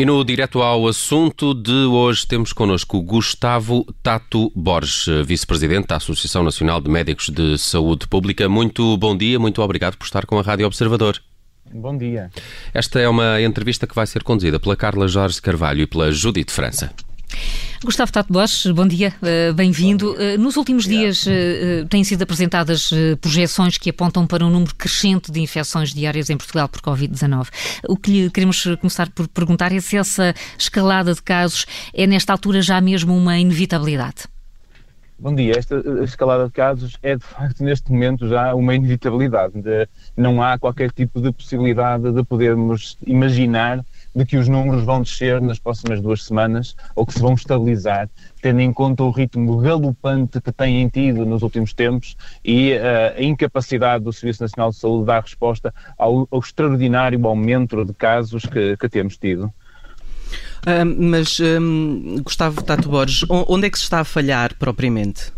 E no direto ao assunto de hoje temos connosco Gustavo Tato Borges, vice-presidente da Associação Nacional de Médicos de Saúde Pública. Muito bom dia, muito obrigado por estar com a Rádio Observador. Bom dia. Esta é uma entrevista que vai ser conduzida pela Carla Jorge Carvalho e pela Judite França. Gustavo Tato Borges, bom dia, uh, bem-vindo. Uh, nos últimos dias uh, têm sido apresentadas projeções que apontam para um número crescente de infecções diárias em Portugal por Covid-19. O que lhe queremos começar por perguntar é se essa escalada de casos é, nesta altura, já mesmo uma inevitabilidade. Bom dia. Esta escalada de casos é, de facto, neste momento já uma inevitabilidade. De, não há qualquer tipo de possibilidade de podermos imaginar de que os números vão descer nas próximas duas semanas ou que se vão estabilizar, tendo em conta o ritmo galopante que têm tido nos últimos tempos e uh, a incapacidade do Serviço Nacional de Saúde de dar resposta ao, ao extraordinário aumento de casos que, que temos tido. mas, um, Gustavo Tato Borges, onde é que se está a falhar propriamente?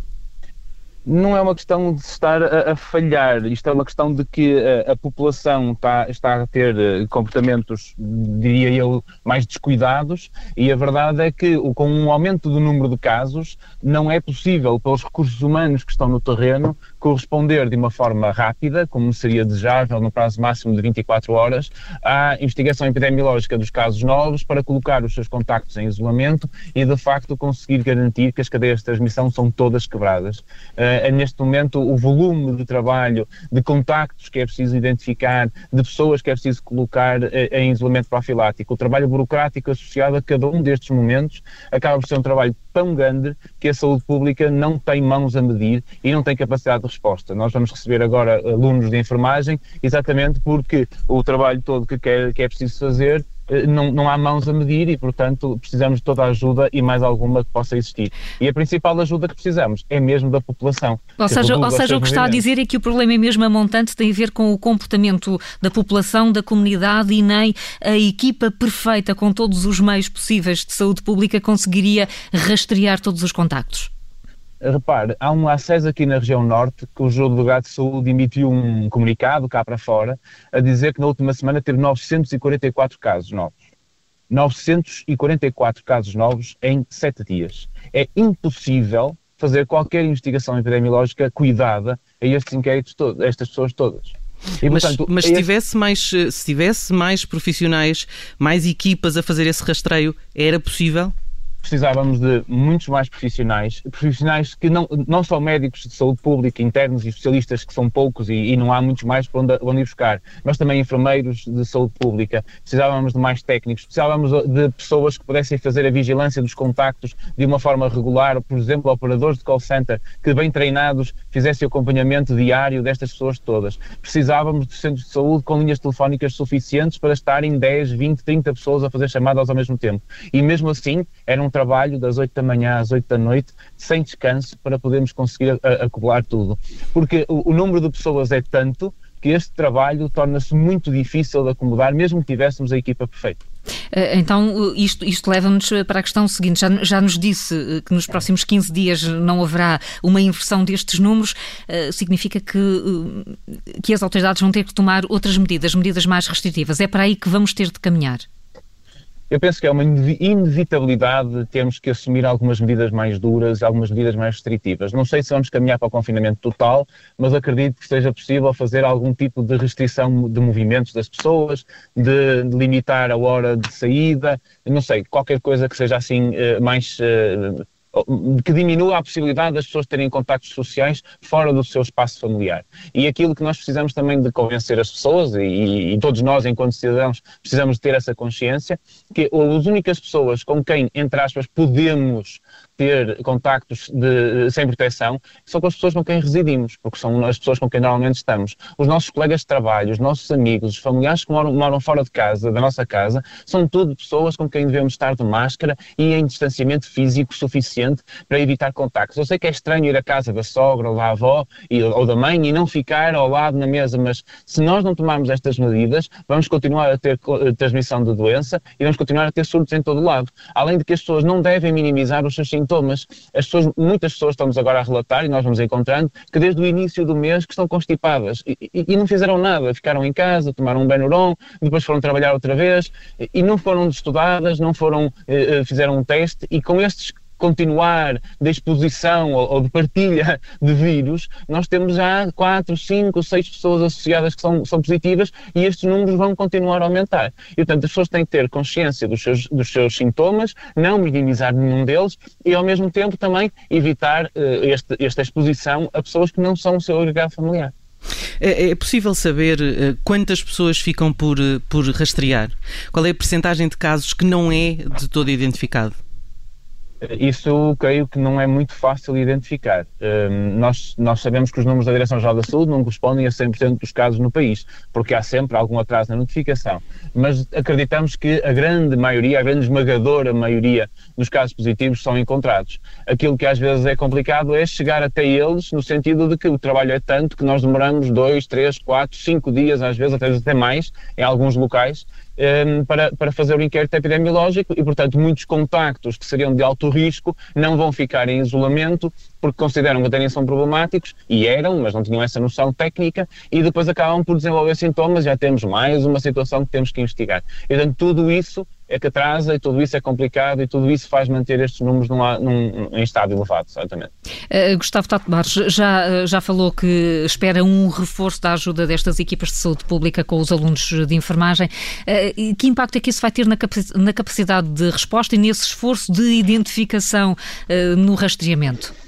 Não é uma questão de estar a, a, falhar, isto é uma questão de que a, a população está, está, a ter eh, comportamentos, diria eu, mais descuidados e a verdade é que com um aumento do número de casos não é possível para os recursos humanos que estão no terreno corresponder de uma forma rápida, como seria desejável no prazo máximo de 24 horas, à investigação epidemiológica dos casos novos para colocar os seus contactos em isolamento e de facto conseguir garantir que as cadeias de transmissão são todas quebradas. Uh, neste momento o volume de trabalho, de contactos que é preciso identificar, de pessoas que é preciso colocar eh, em isolamento profilático. O trabalho burocrático associado a cada um destes momentos acaba por ser um trabalho tão grande que a saúde pública não tem mãos a medir e não tem capacidade de resposta. Nós vamos receber agora alunos de enfermagem exatamente porque o trabalho todo que, quer, que é preciso fazer eh, não, não há mãos a medir e, portanto, precisamos de toda a ajuda e mais alguma que possa existir. E a principal ajuda que precisamos é mesmo da população. Ou seja, ou seja o que está a dizer é que o problema é mesmo a montante, tem a ver com o comportamento da população, da comunidade e nem a equipa perfeita com todos os meios possíveis de saúde pública conseguiria rastrear todos os contactos. Repare, há um acesso aqui na região norte que o delegado de saúde emitiu um comunicado cá para fora a dizer que na última semana teve 944 casos novos. 944 casos novos em sete dias. É impossível fazer qualquer investigação epidemiológica cuidada a estes inquéritos, a estas pessoas todas. E, mas, portanto, mas se, tivesse mais, se tivesse mais profissionais, mais equipas a fazer esse rastreio, era possível? Precisávamos de muitos mais profissionais, profissionais que não, não são médicos de saúde pública, internos e especialistas, que são poucos e, e não há muitos mais para onde, onde, ir buscar, mas também enfermeiros de saúde pública. Precisávamos de mais técnicos, precisávamos de pessoas que pudessem fazer a vigilância dos contactos de uma forma regular, por exemplo, operadores de call center que, bem treinados, fizessem o acompanhamento diário destas pessoas todas. Precisávamos de centros de saúde com linhas telefónicas suficientes para estarem 10, 20, 30 pessoas a fazer chamadas ao mesmo tempo. E mesmo assim, eram trabalho das 8 da manhã às 8 da noite, sem descanso, para podermos conseguir acumular tudo. Porque o, o número de pessoas é tanto que este trabalho torna-se muito difícil de acomodar, mesmo que tivéssemos a equipa perfeita. Eh, então, isto, isto leva-nos para a questão seguinte: já, já, nos disse eh, que nos próximos 15 dias não haverá uma inversão destes números, uh, significa que, que as autoridades vão ter que tomar outras medidas, medidas mais restritivas. É para aí que vamos ter de caminhar. Eu penso que é uma inevitabilidade termos que assumir algumas medidas mais duras, algumas medidas mais restritivas. Não sei se vamos caminhar para o confinamento total, mas acredito que seja possível fazer algum tipo de restrição de movimentos das pessoas, de, limitar a hora de saída, não sei, qualquer coisa que seja assim eh, mais eh, que diminua a possibilidade das pessoas terem contactos sociais fora do seu espaço familiar. E aquilo que nós precisamos também de convencer as pessoas, e, e todos nós, enquanto cidadãos, precisamos ter essa consciência, que as únicas pessoas com quem, entre aspas, podemos ter contactos de, sem proteção são com as pessoas com quem residimos, porque são as pessoas com quem normalmente estamos. Os nossos colegas de trabalho, os nossos amigos, os familiares que moram, moram fora de casa, da nossa casa, são tudo pessoas com quem devemos estar de máscara e em distanciamento físico suficiente para evitar contactos. Eu sei que é estranho ir à casa da sogra ou da avó e, ou da mãe e não ficar ao lado na mesa, mas se nós não tomarmos estas medidas, vamos continuar a ter transmissão de doença e vamos continuar a ter surtos em todo o lado. Além de que as pessoas não devem minimizar os seus sintomas sintomas. As pessoas, muitas pessoas estamos agora a relatar, e nós vamos encontrando, que desde o início do mês que estão constipadas e, e, e não fizeram nada, ficaram em casa, tomaram um Benuron, depois foram trabalhar outra vez e não foram estudadas, não foram, eh, eh, fizeram um teste e com estes continuar de exposição ou, ou, de partilha de vírus, nós temos já 4, 5, 6 pessoas associadas que são, são positivas e estes números vão continuar a aumentar. E, portanto, as pessoas têm que ter consciência dos seus, dos seus sintomas, não minimizar nenhum deles e, ao mesmo tempo, também evitar uh, este, esta exposição a pessoas que não são o seu agregado familiar. É, é possível saber uh, quantas pessoas ficam por, uh, por rastrear? Qual é a percentagem de casos que não é de todo identificado? Isso creio que não é muito fácil identificar. Um, nós, nós sabemos que os números da Direção-Geral da Saúde não correspondem a 100% dos casos no país, porque há sempre algum atraso na notificação. Mas acreditamos que a grande maioria, a grande esmagadora maioria dos casos positivos são encontrados. Aquilo que às vezes é complicado é chegar até eles, no sentido de que o trabalho é tanto que nós demoramos dois, três, quatro, cinco dias, às vezes, até mais, em alguns locais, um, ehm, para, para fazer o inquérito epidemiológico e, portanto, muitos contactos que seriam de alto risco não vão ficar em isolamento porque consideram que até são problemáticos, e eram, mas não tinham essa noção técnica, e depois acabam por desenvolver sintomas, já temos mais uma situação que temos que investigar. E, portanto, tudo isso é que atrasa e tudo isso é complicado e tudo isso faz manter estes números num, num, em estado elevado, certamente. Uh, Gustavo Tato Barros já, eh, já falou que espera um reforço da ajuda destas equipas de saúde pública com os alunos de enfermagem. Uh, que impacto é que isso vai ter na, capacidade de resposta e nesse esforço de identificação uh, no rastreamento?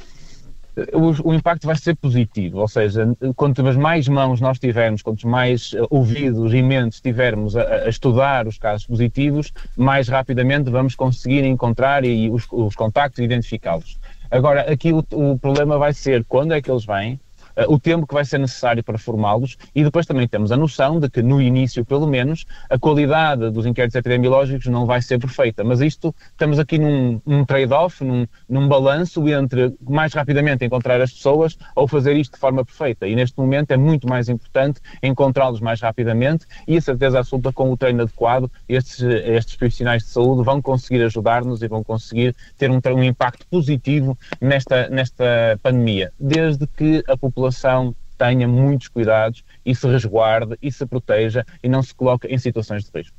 O, o, impacto vai ser positivo, ou seja, quanto mais mãos nós tivermos, quanto mais eh, ouvidos e mentes tivermos a, a, estudar os casos positivos, mais rapidamente vamos conseguir encontrar e os, os contactos e identificá-los. Agora, aqui o, o problema vai ser quando é que eles vêm, o tempo que vai ser necessário para formá-los e depois também temos a noção de que, no início, pelo menos, a qualidade dos inquéritos epidemiológicos não vai ser perfeita. Mas isto, estamos aqui num, num trade-off, num, num balanço entre mais rapidamente encontrar as pessoas ou fazer isto de forma perfeita. E neste momento é muito mais importante encontrá-los mais rapidamente e a certeza absoluta com o treino adequado, estes, estes profissionais de saúde vão conseguir ajudar-nos e vão conseguir ter um, um impacto positivo nesta, nesta pandemia, desde que a população população tenha muitos cuidados e se resguarde e se proteja e não se coloque em situações de risco.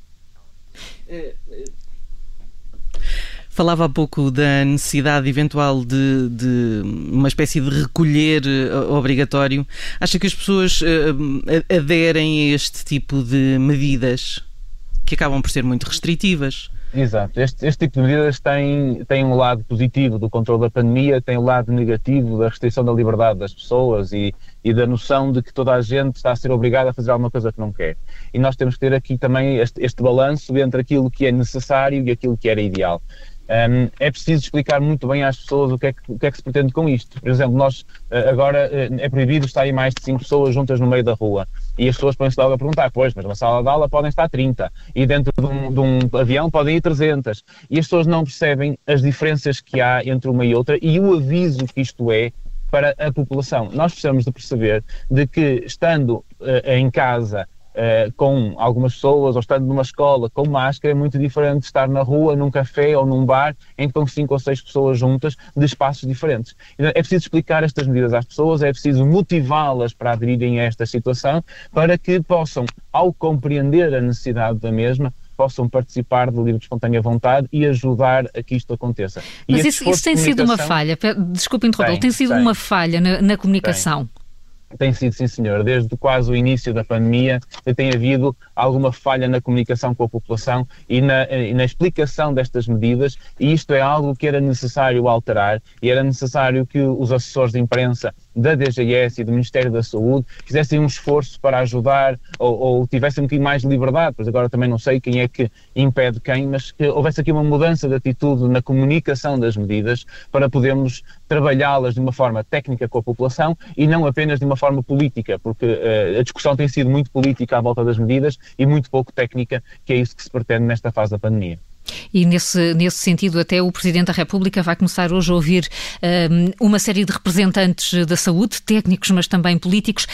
Falava há pouco da necessidade eventual de, de, uma espécie de recolher eh, obrigatório. Acha que as pessoas uh, aderem a este tipo de medidas que acabam por ser muito restritivas? Exato. Este, este, tipo de medidas tem, tem um lado positivo do controle da pandemia, tem um lado negativo da restrição da liberdade das pessoas e, e da noção de que toda a gente está a ser obrigada a fazer alguma coisa que não quer. E nós temos que ter aqui também este, este balanço entre aquilo que é necessário e aquilo que era ideal. Um, é preciso explicar muito bem às pessoas o que, é que, o que, é que se pretende com isto. Por exemplo, nós eh, agora eh, é proibido estar mais de 5 pessoas juntas no meio da rua. E as pessoas põem-se logo a perguntar, pois, mas numa sala de aula podem estar 30 e dentro de um, de um avião podem ir 300. E as pessoas não percebem as diferenças que há entre uma e outra e o aviso que isto é para a população. Nós precisamos de perceber de que estando uh, em casa uh, com algumas pessoas ou estando numa escola com máscara é muito diferente de estar na rua, num café ou num bar em que estão cinco ou seis pessoas juntas de espaços diferentes. Então, é preciso explicar estas medidas às pessoas, é preciso motivá-las para aderirem a esta situação para que possam, ao compreender a necessidade da mesma, possam participar de livre espontânea vontade e ajudar a que isto aconteça. Mas isso, isso tem sido uma falha, desculpe interromper, tem, tem sido tem, uma falha na, na comunicação. Tem. Tem sido, sim, senhor. Desde quase o início da pandemia tem havido alguma falha na comunicação com a população e na, e na, explicação destas medidas, e isto é algo que era necessário alterar e era necessário que os assessores de imprensa da DGS e do Ministério da Saúde fizessem um esforço para ajudar ou, ou tivessem um bocadinho mais de liberdade, pois agora também não sei quem é que impede quem, mas que houvesse aqui uma mudança de atitude na comunicação das medidas para podermos trabalhá-las de uma forma técnica com a população e não apenas de uma forma política, porque uh, a discussão tem sido muito política à volta das medidas e muito pouco técnica, que é isso que se pretende nesta fase da pandemia. E nesse, nesse sentido, até o Presidente da República vai começar hoje a ouvir um, uma série de representantes da saúde, técnicos, mas também políticos.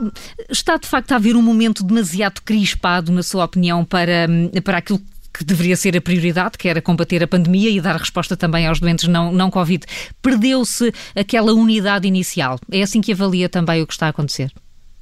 Hum, está de facto a haver um momento demasiado crispado, na sua opinião, para, hum, para aquilo que deveria ser a prioridade, que era combater a pandemia e dar resposta também aos doentes não, não Covid. Perdeu-se aquela unidade inicial. É assim que avalia também o que está a acontecer?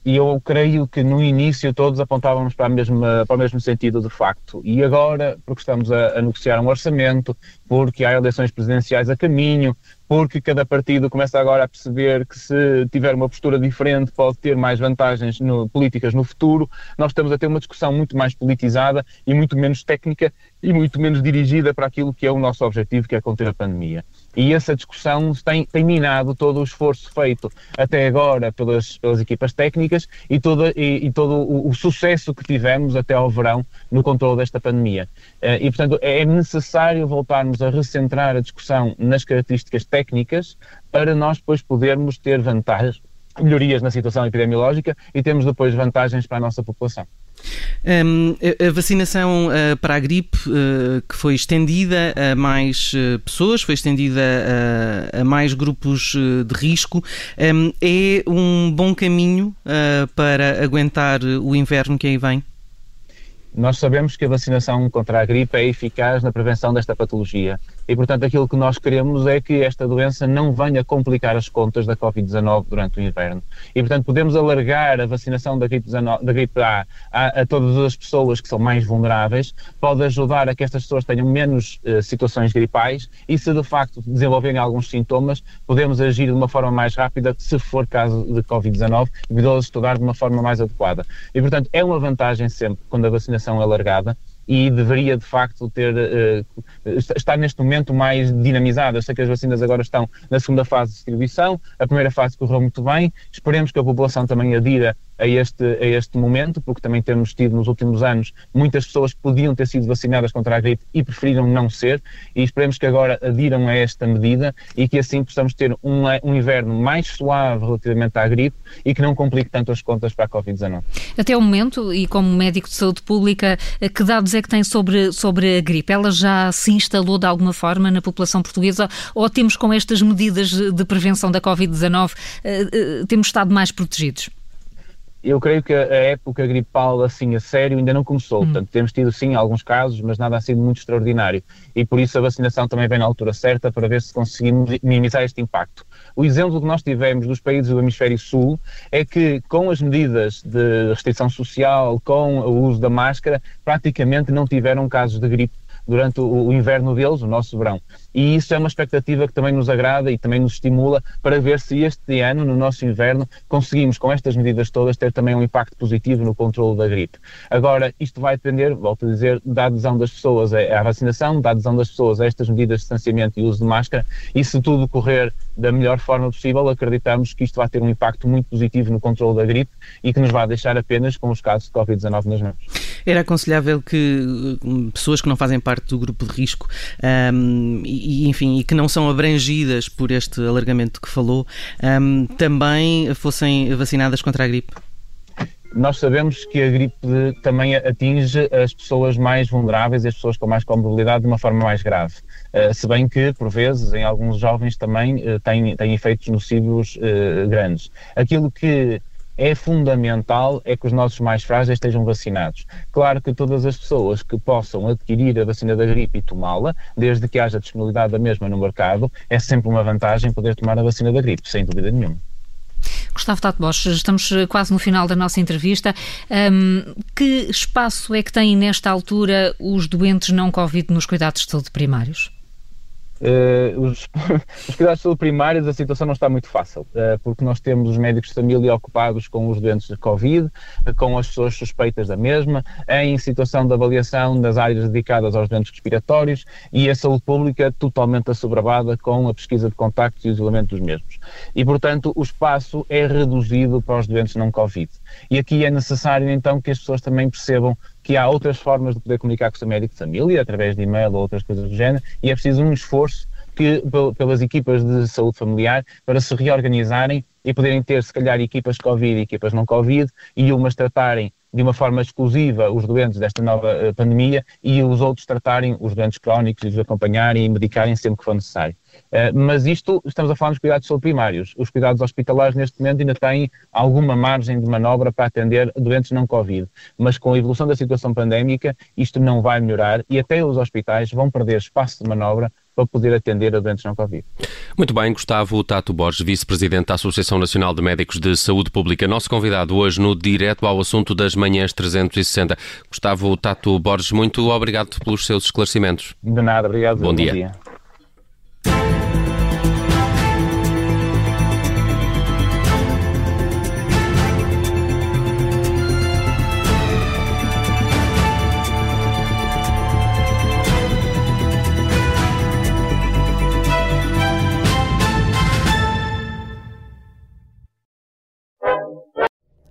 E eu creio que no início todos apontávamos para, mesma, para o mesmo sentido de facto. E agora, porque estamos a, a, negociar um orçamento, porque há eleições presidenciais a caminho, porque cada partido começa agora a perceber que se tiver uma postura diferente pode ter mais vantagens no, políticas no futuro. Nós estamos a ter uma discussão muito mais politizada e muito menos técnica e muito menos dirigida para aquilo que é o nosso objetivo, que é conter a pandemia. E essa discussão tem, tem minado todo o esforço feito até agora pelas, pelas equipas técnicas e, e, e todo o, o, sucesso que tivemos até ao verão no controle desta pandemia. Eh, e, portanto, é necessário voltarmos a recentrar a discussão nas características técnicas técnicas para nós depois podermos ter vantagens, melhorias na situação epidemiológica e temos depois vantagens para a nossa população. Um, a vacinação uh, para a gripe, uh, que foi estendida a mais uh, pessoas, foi estendida a, a mais grupos de risco, um, é um bom caminho para aguentar o inverno que aí vem? Nós sabemos que a vacinação contra a gripe é eficaz na prevenção desta patologia e, portanto, aquilo que nós queremos é que esta doença não venha complicar as contas da Covid-19 durante o inverno. E, portanto, podemos alargar a vacinação da gripe, da gripe A, a, a, todas as pessoas que são mais vulneráveis, pode ajudar a que estas pessoas tenham menos uh, situações gripais e, se de facto desenvolverem alguns sintomas, podemos agir de uma forma mais rápida, se for caso de Covid-19, e podemos estudar de uma forma mais adequada. E, portanto, é uma vantagem sempre quando a vacinação é alargada e deveria de facto ter uh, estar neste momento mais dinamizada. Sei que as vacinas agora estão na segunda fase de distribuição, a primeira fase correu muito bem, esperemos que a população também adira a este, a este momento, porque também temos tido nos últimos anos muitas pessoas que podiam ter sido vacinadas contra a gripe e preferiram não ser, e esperemos que agora adiram a esta medida e que assim possamos ter um, um inverno mais suave relativamente à gripe e que não complique tanto as contas para a Covid-19. Até o momento, e como médico de saúde pública, que dados é que tem sobre, sobre a gripe? Ela já se instalou de alguma forma na população portuguesa ou temos com estas medidas de prevenção da Covid-19, eh, eh, temos estado mais protegidos? Eu creio que a época gripal assim a sério ainda não começou, hum. portanto temos tido sim alguns casos, mas nada ha sido muito extraordinário e por isso a vacinação também vem na altura certa para ver se conseguimos minimizar este impacto. O exemplo que nós tivemos dos países do hemisfério sul é que com as medidas de restrição social, com o uso da máscara, praticamente não tiveram casos de gripe durante o inverno deles, o nosso verão e isso é uma expectativa que também nos agrada e também nos estimula para ver se este ano, no nosso inverno, conseguimos com estas medidas todas ter também um impacto positivo no controle da gripe. Agora, isto vai depender, volto a dizer, da adesão das pessoas à vacinação, da adesão das pessoas a estas medidas de distanciamento e uso de máscara e se tudo correr da melhor forma possível, acreditamos que isto vai ter um impacto muito positivo no controle da gripe e que nos vai deixar apenas com os casos de Covid-19 nas mãos. Era aconselhável que hum, pessoas que não fazem parte do grupo de risco um, e, enfim, e que não são abrangidas por este alargamento que falou, um, também fossem vacinadas contra a gripe? Nós sabemos que a gripe também atinge as pessoas mais vulneráveis e as pessoas com mais comorbilidade de uma forma mais grave. Uh, se bem que, por vezes, em alguns jovens também uh, tem, tem efeitos nocivos uh, grandes. Aquilo que é fundamental é que os nossos mais frágeis estejam vacinados. Claro que todas as pessoas que possam adquirir a vacina da gripe e tomá-la, desde que haja disponibilidade da mesma no mercado, é sempre uma vantagem poder tomar a vacina da gripe, sem dúvida nenhuma. Gustavo Tato Bosch, estamos quase no final da nossa entrevista. Um, que espaço é que têm nesta altura os doentes não Covid nos cuidados de saúde primários? Uh, os, os, cuidados de saúde primários, a situação não está muito fácil, uh, porque nós temos os médicos de família ocupados com os doentes de Covid, uh, com as pessoas suspeitas da mesma, em situação de avaliação das áreas dedicadas aos doentes respiratórios e a saúde pública totalmente assoberbada com a pesquisa de contactos e o isolamento dos mesmos. E, portanto, o espaço é reduzido para os doentes não Covid. E aqui é necessário, então, que as pessoas também percebam que há outras formas de poder comunicar com o seu médico de família, através de e-mail ou outras coisas do género, e é preciso um esforço que, pelas equipas de saúde familiar para se reorganizarem e poderem ter, se calhar, equipas Covid e equipas não Covid, e umas tratarem de uma forma exclusiva os doentes desta nova uh, pandemia e os outros tratarem os doentes crónicos e os acompanharem e medicarem sempre que for necessário. Mas isto, estamos a falar dos cuidados de primários. Os cuidados hospitalares, neste momento, ainda têm alguma margem de manobra para atender doentes não Covid. Mas com a evolução da situação pandémica, isto não vai melhorar e até os hospitais vão perder espaço de manobra para poder atender a doentes não Covid. Muito bem, Gustavo Tato Borges, vice-presidente da Associação Nacional de Médicos de Saúde Pública, nosso convidado hoje no Direto ao Assunto das Manhãs 360. Gustavo Tato Borges, muito obrigado pelos seus esclarecimentos. De nada, obrigado. Bom, Bom dia. dia.